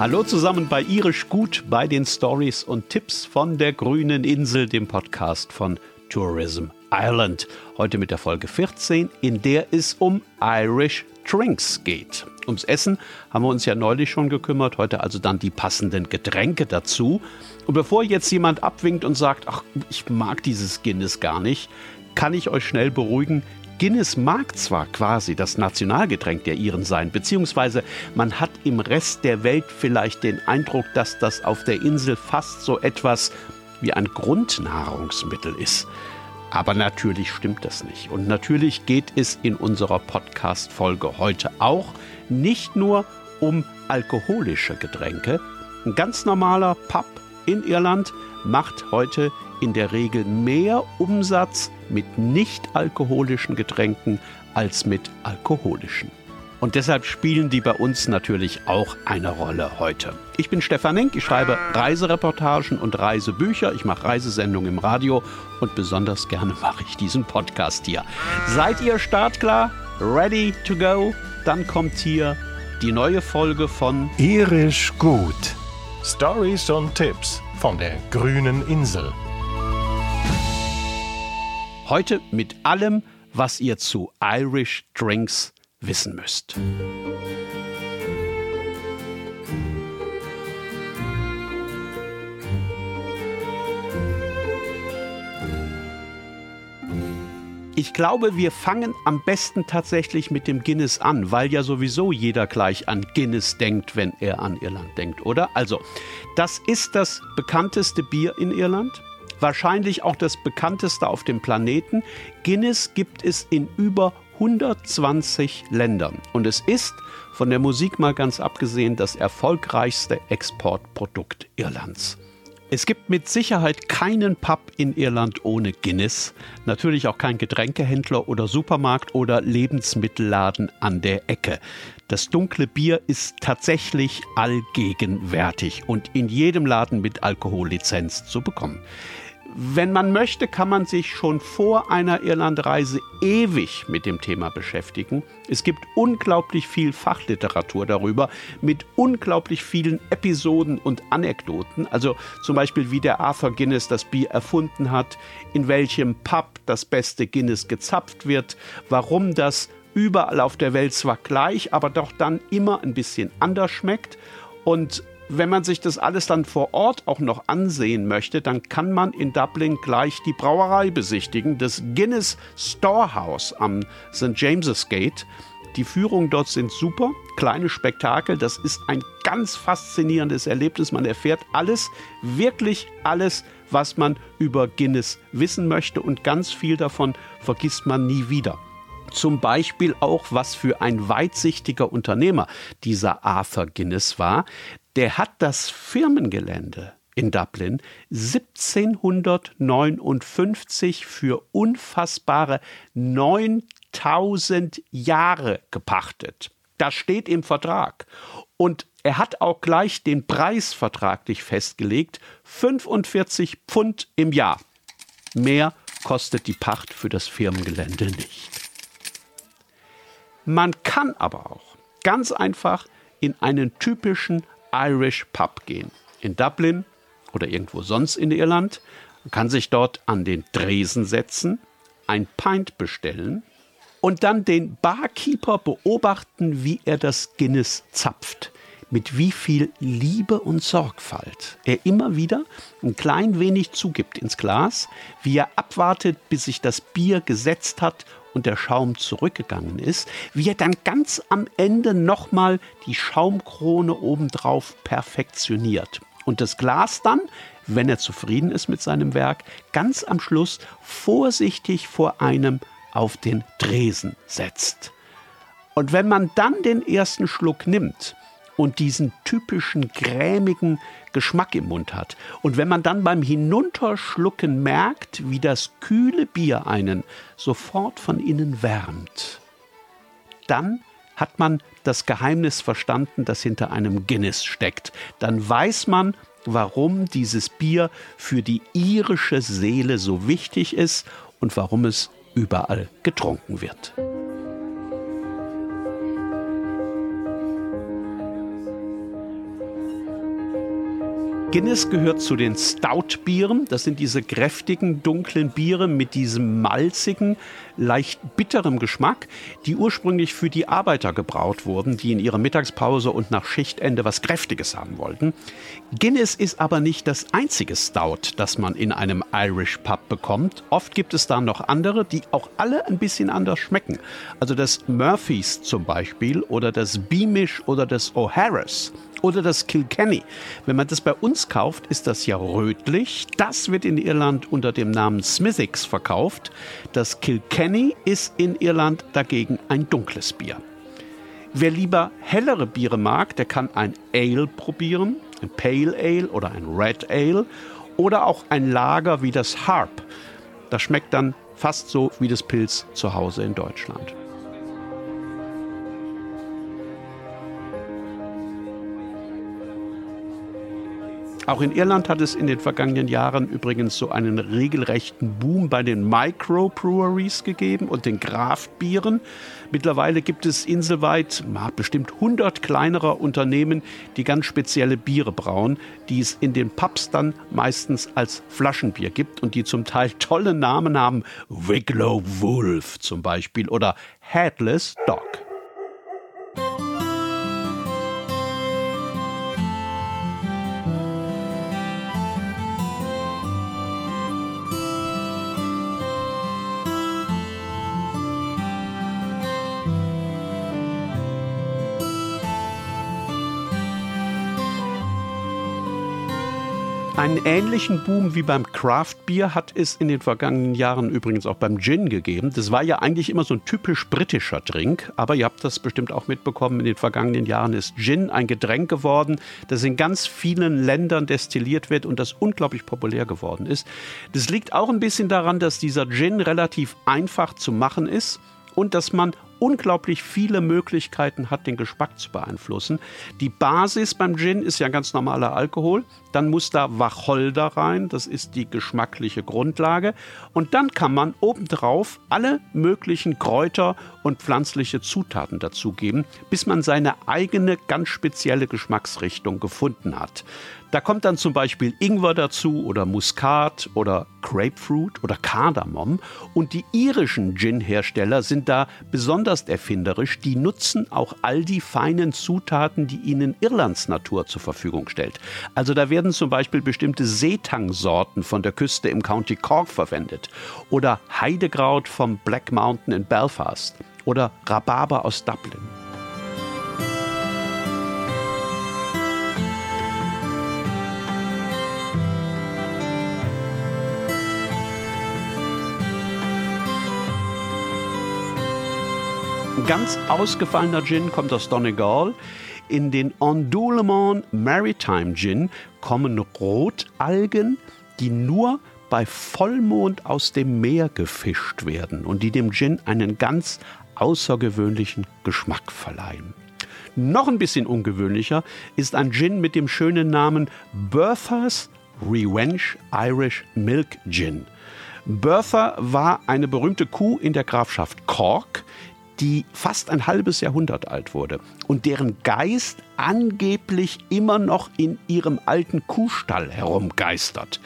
Hallo zusammen bei Irisch Gut bei den Stories und Tipps von der grünen Insel, dem Podcast von Tourism Ireland. Heute mit der Folge 14, in der es um Irish Drinks geht. Ums Essen haben wir uns ja neulich schon gekümmert, heute also dann die passenden Getränke dazu. Und bevor jetzt jemand abwinkt und sagt, ach, ich mag dieses Guinness gar nicht, kann ich euch schnell beruhigen, Guinness mag zwar quasi das Nationalgetränk der Iren sein, beziehungsweise man hat im Rest der Welt vielleicht den Eindruck, dass das auf der Insel fast so etwas wie ein Grundnahrungsmittel ist. Aber natürlich stimmt das nicht. Und natürlich geht es in unserer Podcast-Folge heute auch nicht nur um alkoholische Getränke. Ein ganz normaler Pub in Irland macht heute in der Regel mehr Umsatz mit nicht alkoholischen Getränken als mit alkoholischen. Und deshalb spielen die bei uns natürlich auch eine Rolle heute. Ich bin Stefan Enk, ich schreibe Reisereportagen und Reisebücher, ich mache Reisesendungen im Radio und besonders gerne mache ich diesen Podcast hier. Seid ihr startklar? Ready to go? Dann kommt hier die neue Folge von Irisch gut. Stories und Tipps von der grünen Insel. Heute mit allem, was ihr zu Irish Drinks wissen müsst. Ich glaube, wir fangen am besten tatsächlich mit dem Guinness an, weil ja sowieso jeder gleich an Guinness denkt, wenn er an Irland denkt, oder? Also, das ist das bekannteste Bier in Irland, wahrscheinlich auch das bekannteste auf dem Planeten. Guinness gibt es in über 120 Ländern und es ist, von der Musik mal ganz abgesehen, das erfolgreichste Exportprodukt Irlands. Es gibt mit Sicherheit keinen Pub in Irland ohne Guinness, natürlich auch kein Getränkehändler oder Supermarkt oder Lebensmittelladen an der Ecke. Das dunkle Bier ist tatsächlich allgegenwärtig und in jedem Laden mit Alkohollizenz zu bekommen wenn man möchte, kann man sich schon vor einer Irlandreise ewig mit dem Thema beschäftigen. Es gibt unglaublich viel Fachliteratur darüber, mit unglaublich vielen Episoden und Anekdoten. Also zum Beispiel, wie der Arthur Guinness das Bier erfunden hat, in welchem Pub das beste Guinness gezapft wird, warum das überall auf der Welt zwar gleich, aber doch dann immer ein bisschen anders schmeckt. Und wenn man sich das alles dann vor Ort auch noch ansehen möchte, dann kann man in Dublin gleich die Brauerei besichtigen, das Guinness Storehouse am St. James's Gate. Die Führungen dort sind super, kleine Spektakel, das ist ein ganz faszinierendes Erlebnis. Man erfährt alles, wirklich alles, was man über Guinness wissen möchte und ganz viel davon vergisst man nie wieder. Zum Beispiel auch, was für ein weitsichtiger Unternehmer dieser Arthur Guinness war der hat das Firmengelände in Dublin 1759 für unfassbare 9000 Jahre gepachtet. Das steht im Vertrag. Und er hat auch gleich den Preis vertraglich festgelegt, 45 Pfund im Jahr. Mehr kostet die Pacht für das Firmengelände nicht. Man kann aber auch ganz einfach in einen typischen Irish Pub gehen. In Dublin oder irgendwo sonst in Irland. Man kann sich dort an den Dresen setzen, ein Pint bestellen und dann den Barkeeper beobachten, wie er das Guinness zapft. Mit wie viel Liebe und Sorgfalt er immer wieder ein klein wenig zugibt ins Glas, wie er abwartet, bis sich das Bier gesetzt hat und der Schaum zurückgegangen ist, wie er dann ganz am Ende nochmal die Schaumkrone obendrauf perfektioniert. Und das Glas dann, wenn er zufrieden ist mit seinem Werk, ganz am Schluss vorsichtig vor einem auf den Tresen setzt. Und wenn man dann den ersten Schluck nimmt, und diesen typischen grämigen Geschmack im Mund hat. Und wenn man dann beim Hinunterschlucken merkt, wie das kühle Bier einen sofort von innen wärmt, dann hat man das Geheimnis verstanden, das hinter einem Guinness steckt. Dann weiß man, warum dieses Bier für die irische Seele so wichtig ist und warum es überall getrunken wird. Guinness gehört zu den Stout-Bieren. Das sind diese kräftigen, dunklen Biere mit diesem malzigen, leicht bitterem Geschmack, die ursprünglich für die Arbeiter gebraut wurden, die in ihrer Mittagspause und nach Schichtende was Kräftiges haben wollten. Guinness ist aber nicht das einzige Stout, das man in einem Irish Pub bekommt. Oft gibt es da noch andere, die auch alle ein bisschen anders schmecken. Also das Murphys zum Beispiel oder das Beamish oder das O'Hara's oder das Kilkenny. Wenn man das bei uns kauft, ist das ja rötlich. Das wird in Irland unter dem Namen Smithix verkauft. Das Kilkenny ist in Irland dagegen ein dunkles Bier. Wer lieber hellere Biere mag, der kann ein Ale probieren, ein Pale Ale oder ein Red Ale oder auch ein Lager wie das Harp. Das schmeckt dann fast so wie das Pilz zu Hause in Deutschland. Auch in Irland hat es in den vergangenen Jahren übrigens so einen regelrechten Boom bei den Microbreweries gegeben und den Kraftbieren. Mittlerweile gibt es inselweit bestimmt 100 kleinerer Unternehmen, die ganz spezielle Biere brauen, die es in den Pubs dann meistens als Flaschenbier gibt und die zum Teil tolle Namen haben. Wicklow Wolf zum Beispiel oder Headless Dog. Einen ähnlichen Boom wie beim Craft Beer hat es in den vergangenen Jahren übrigens auch beim Gin gegeben. Das war ja eigentlich immer so ein typisch britischer Drink, aber ihr habt das bestimmt auch mitbekommen, in den vergangenen Jahren ist Gin ein Getränk geworden, das in ganz vielen Ländern destilliert wird und das unglaublich populär geworden ist. Das liegt auch ein bisschen daran, dass dieser Gin relativ einfach zu machen ist und dass man unglaublich viele Möglichkeiten hat, den Geschmack zu beeinflussen. Die Basis beim Gin ist ja ganz normaler Alkohol. Dann muss da Wacholder rein, das ist die geschmackliche Grundlage. Und dann kann man obendrauf alle möglichen Kräuter und pflanzliche Zutaten dazugeben, bis man seine eigene ganz spezielle Geschmacksrichtung gefunden hat. Da kommt dann zum Beispiel Ingwer dazu oder Muskat oder Grapefruit oder Kardamom. Und die irischen Gin-Hersteller sind da besonders erfinderisch. Die nutzen auch all die feinen Zutaten, die ihnen Irlands Natur zur Verfügung stellt. Also da werden zum Beispiel bestimmte Seetang-Sorten von der Küste im County Cork verwendet oder Heidekraut vom Black Mountain in Belfast oder Rhabarber aus Dublin. Ganz ausgefallener Gin kommt aus Donegal. In den Ondoulement Maritime Gin kommen Rotalgen, die nur bei Vollmond aus dem Meer gefischt werden und die dem Gin einen ganz außergewöhnlichen Geschmack verleihen. Noch ein bisschen ungewöhnlicher ist ein Gin mit dem schönen Namen Bertha's Revenge Irish Milk Gin. Bertha war eine berühmte Kuh in der Grafschaft Cork, die fast ein halbes Jahrhundert alt wurde und deren Geist angeblich immer noch in ihrem alten Kuhstall herumgeistert.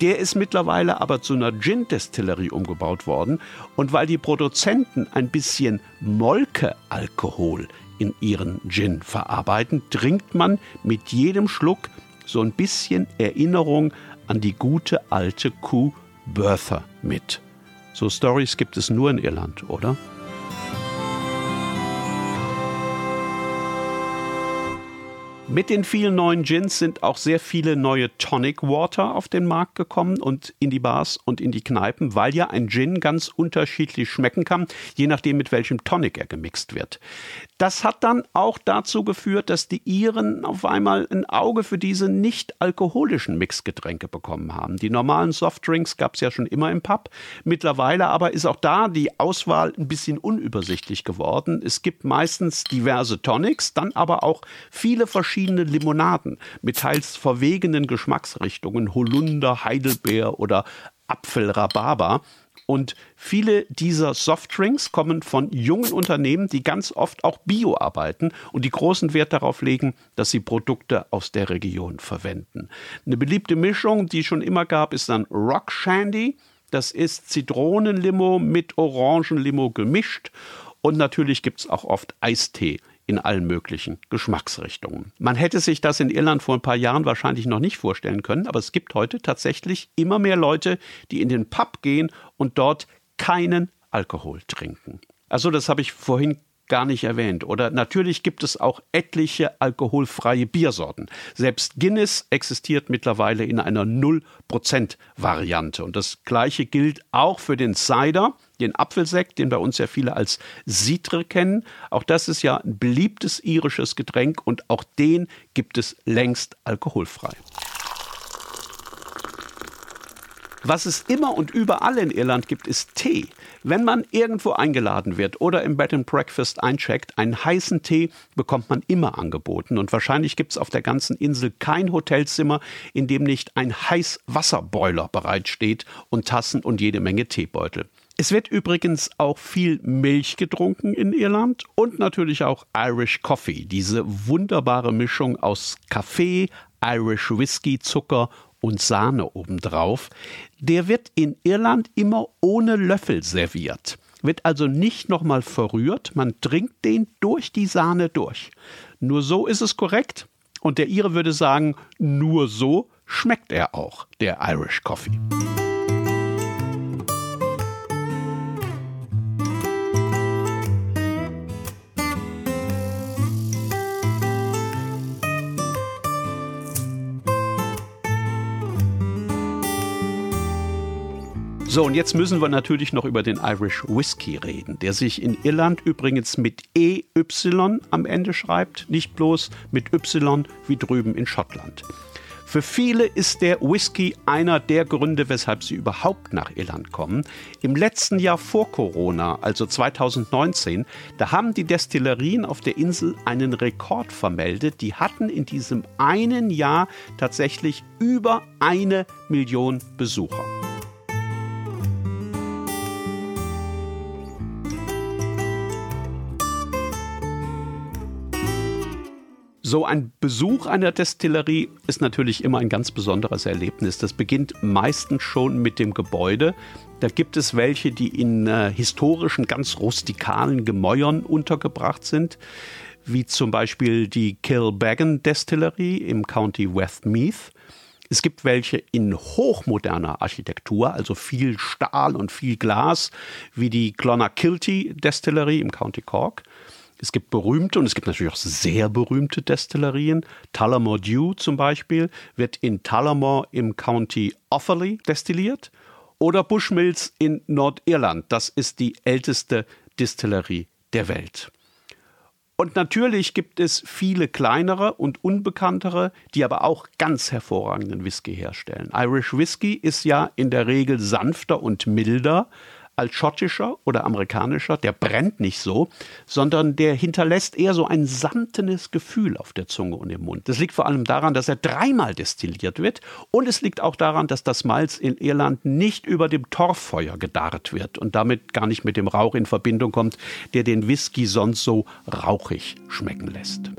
Der ist mittlerweile aber zu einer Gin-Destillerie umgebaut worden und weil die Produzenten ein bisschen Molkealkohol in ihren Gin verarbeiten, trinkt man mit jedem Schluck so ein bisschen Erinnerung an die gute alte Kuh Bertha mit. So Stories gibt es nur in Irland, oder? Mit den vielen neuen Gins sind auch sehr viele neue Tonic Water auf den Markt gekommen und in die Bars und in die Kneipen, weil ja ein Gin ganz unterschiedlich schmecken kann, je nachdem mit welchem Tonic er gemixt wird. Das hat dann auch dazu geführt, dass die Iren auf einmal ein Auge für diese nicht alkoholischen Mixgetränke bekommen haben. Die normalen Softdrinks gab es ja schon immer im Pub. Mittlerweile aber ist auch da die Auswahl ein bisschen unübersichtlich geworden. Es gibt meistens diverse Tonics, dann aber auch viele verschiedene verschiedene Limonaden mit teils verwegenen Geschmacksrichtungen, Holunder, Heidelbeer oder Apfelrhabarber. Und viele dieser Softdrinks kommen von jungen Unternehmen, die ganz oft auch bio arbeiten und die großen Wert darauf legen, dass sie Produkte aus der Region verwenden. Eine beliebte Mischung, die es schon immer gab, ist dann Rock Shandy. Das ist Zitronenlimo mit Orangenlimo gemischt. Und natürlich gibt es auch oft Eistee in allen möglichen Geschmacksrichtungen. Man hätte sich das in Irland vor ein paar Jahren wahrscheinlich noch nicht vorstellen können, aber es gibt heute tatsächlich immer mehr Leute, die in den Pub gehen und dort keinen Alkohol trinken. Also das habe ich vorhin gar nicht erwähnt. Oder natürlich gibt es auch etliche alkoholfreie Biersorten. Selbst Guinness existiert mittlerweile in einer 0%-Variante. Und das gleiche gilt auch für den Cider, den Apfelsekt, den bei uns ja viele als Citre kennen. Auch das ist ja ein beliebtes irisches Getränk und auch den gibt es längst alkoholfrei. Was es immer und überall in Irland gibt, ist Tee. Wenn man irgendwo eingeladen wird oder im Bed and Breakfast eincheckt, einen heißen Tee bekommt man immer angeboten. Und wahrscheinlich gibt es auf der ganzen Insel kein Hotelzimmer, in dem nicht ein Heißwasserboiler bereitsteht und Tassen und jede Menge Teebeutel. Es wird übrigens auch viel Milch getrunken in Irland und natürlich auch Irish Coffee, diese wunderbare Mischung aus Kaffee, Irish Whisky, Zucker und Sahne obendrauf. Der wird in Irland immer ohne Löffel serviert. Wird also nicht nochmal verrührt, man trinkt den durch die Sahne durch. Nur so ist es korrekt. Und der Ire würde sagen, nur so schmeckt er auch, der Irish Coffee. So, und jetzt müssen wir natürlich noch über den Irish Whiskey reden, der sich in Irland übrigens mit EY am Ende schreibt, nicht bloß mit Y wie drüben in Schottland. Für viele ist der Whisky einer der Gründe, weshalb sie überhaupt nach Irland kommen. Im letzten Jahr vor Corona, also 2019, da haben die Destillerien auf der Insel einen Rekord vermeldet. Die hatten in diesem einen Jahr tatsächlich über eine Million Besucher. So ein Besuch einer Destillerie ist natürlich immer ein ganz besonderes Erlebnis. Das beginnt meistens schon mit dem Gebäude. Da gibt es welche, die in äh, historischen, ganz rustikalen Gemäuern untergebracht sind, wie zum Beispiel die Kilbeggan Destillerie im County Westmeath. Es gibt welche in hochmoderner Architektur, also viel Stahl und viel Glas, wie die Clonakilty Destillerie im County Cork. Es gibt berühmte und es gibt natürlich auch sehr berühmte Destillerien. Tullamore Dew zum Beispiel wird in Tullamore im County Offaly destilliert. Oder Bushmills in Nordirland. Das ist die älteste Distillerie der Welt. Und natürlich gibt es viele kleinere und unbekanntere, die aber auch ganz hervorragenden Whisky herstellen. Irish Whisky ist ja in der Regel sanfter und milder als schottischer oder amerikanischer, der brennt nicht so, sondern der hinterlässt eher so ein samtenes Gefühl auf der Zunge und im Mund. Das liegt vor allem daran, dass er dreimal destilliert wird und es liegt auch daran, dass das Malz in Irland nicht über dem Torffeuer gedarrt wird und damit gar nicht mit dem Rauch in Verbindung kommt, der den Whisky sonst so rauchig schmecken lässt.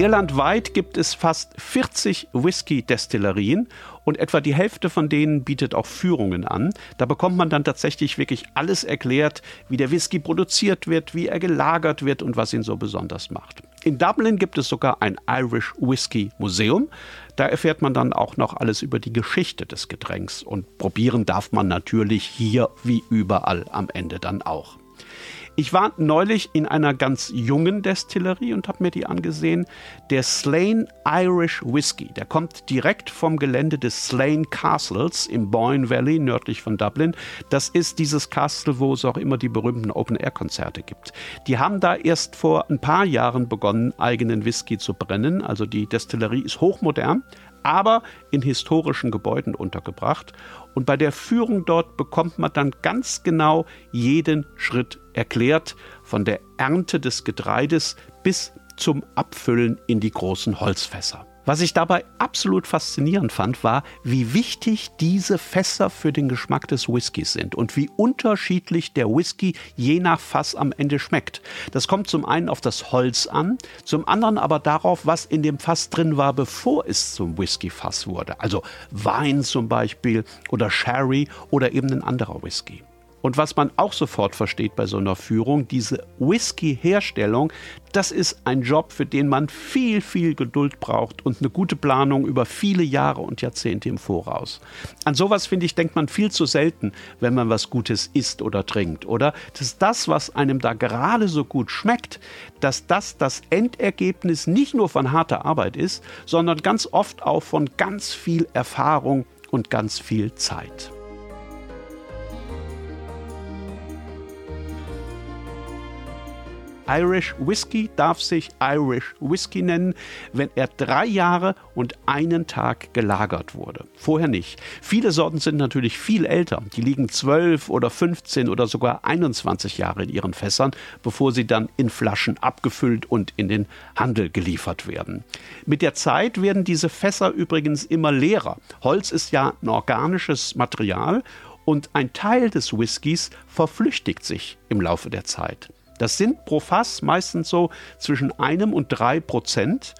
Irlandweit gibt es fast 40 Whisky-Destillerien und etwa die Hälfte von denen bietet auch Führungen an. Da bekommt man dann tatsächlich wirklich alles erklärt, wie der Whisky produziert wird, wie er gelagert wird und was ihn so besonders macht. In Dublin gibt es sogar ein Irish Whisky Museum. Da erfährt man dann auch noch alles über die Geschichte des Getränks und probieren darf man natürlich hier wie überall am Ende dann auch. Ich war neulich in einer ganz jungen Destillerie und habe mir die angesehen. Der Slane Irish Whisky, der kommt direkt vom Gelände des Slane Castles im Boyne Valley nördlich von Dublin. Das ist dieses Castle, wo es auch immer die berühmten Open-Air-Konzerte gibt. Die haben da erst vor ein paar Jahren begonnen, eigenen Whisky zu brennen. Also die Destillerie ist hochmodern, aber in historischen Gebäuden untergebracht. Und bei der Führung dort bekommt man dann ganz genau jeden Schritt erklärt, von der Ernte des Getreides bis zum Abfüllen in die großen Holzfässer. Was ich dabei absolut faszinierend fand, war, wie wichtig diese Fässer für den Geschmack des Whiskys sind und wie unterschiedlich der Whisky je nach Fass am Ende schmeckt. Das kommt zum einen auf das Holz an, zum anderen aber darauf, was in dem Fass drin war, bevor es zum Whisky-Fass wurde. Also Wein zum Beispiel oder Sherry oder eben ein anderer Whisky. Und was man auch sofort versteht bei so einer Führung, diese Whisky-Herstellung, das ist ein Job, für den man viel, viel Geduld braucht und eine gute Planung über viele Jahre und Jahrzehnte im Voraus. An sowas, finde ich, denkt man viel zu selten, wenn man was Gutes isst oder trinkt, oder? Dass das, was einem da gerade so gut schmeckt, dass das das Endergebnis nicht nur von harter Arbeit ist, sondern ganz oft auch von ganz viel Erfahrung und ganz viel Zeit. Irish Whisky darf sich Irish Whisky nennen, wenn er drei Jahre und einen Tag gelagert wurde. Vorher nicht. Viele Sorten sind natürlich viel älter. Die liegen 12 oder 15 oder sogar 21 Jahre in ihren Fässern, bevor sie dann in Flaschen abgefüllt und in den Handel geliefert werden. Mit der Zeit werden diese Fässer übrigens immer leerer. Holz ist ja ein organisches Material und ein Teil des Whiskys verflüchtigt sich im Laufe der Zeit. Das sind pro Fass meistens so zwischen einem und drei Prozent.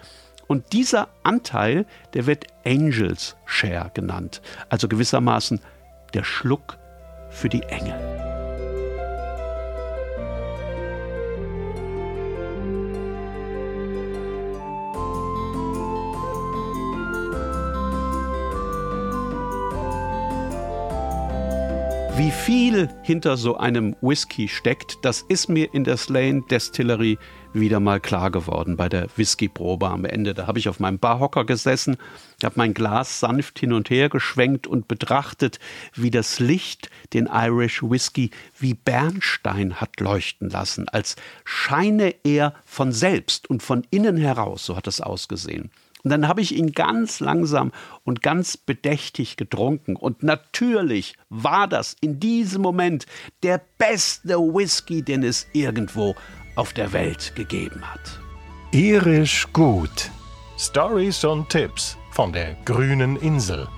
Und dieser Anteil, der wird Angels Share genannt. Also gewissermaßen der Schluck für die Engel. Wie viel hinter so einem Whisky steckt, das ist mir in der Slane Distillery wieder mal klar geworden bei der Whiskyprobe am Ende. Da habe ich auf meinem Barhocker gesessen, habe mein Glas sanft hin und her geschwenkt und betrachtet, wie das Licht den Irish Whisky wie Bernstein hat leuchten lassen, als scheine er von selbst und von innen heraus, so hat es ausgesehen. Und dann habe ich ihn ganz langsam und ganz bedächtig getrunken. Und natürlich war das in diesem Moment der beste Whisky, den es irgendwo auf der Welt gegeben hat. Irisch gut. Stories und Tipps von der grünen Insel.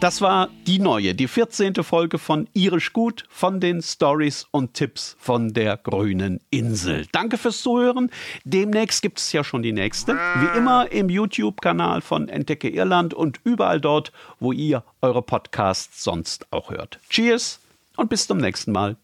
Das war die neue, die 14. Folge von Irisch Gut von den Stories und Tipps von der grünen Insel. Danke fürs Zuhören. Demnächst gibt es ja schon die nächste. Wie immer im YouTube-Kanal von Entdecke Irland und überall dort, wo ihr eure Podcasts sonst auch hört. Cheers und bis zum nächsten Mal.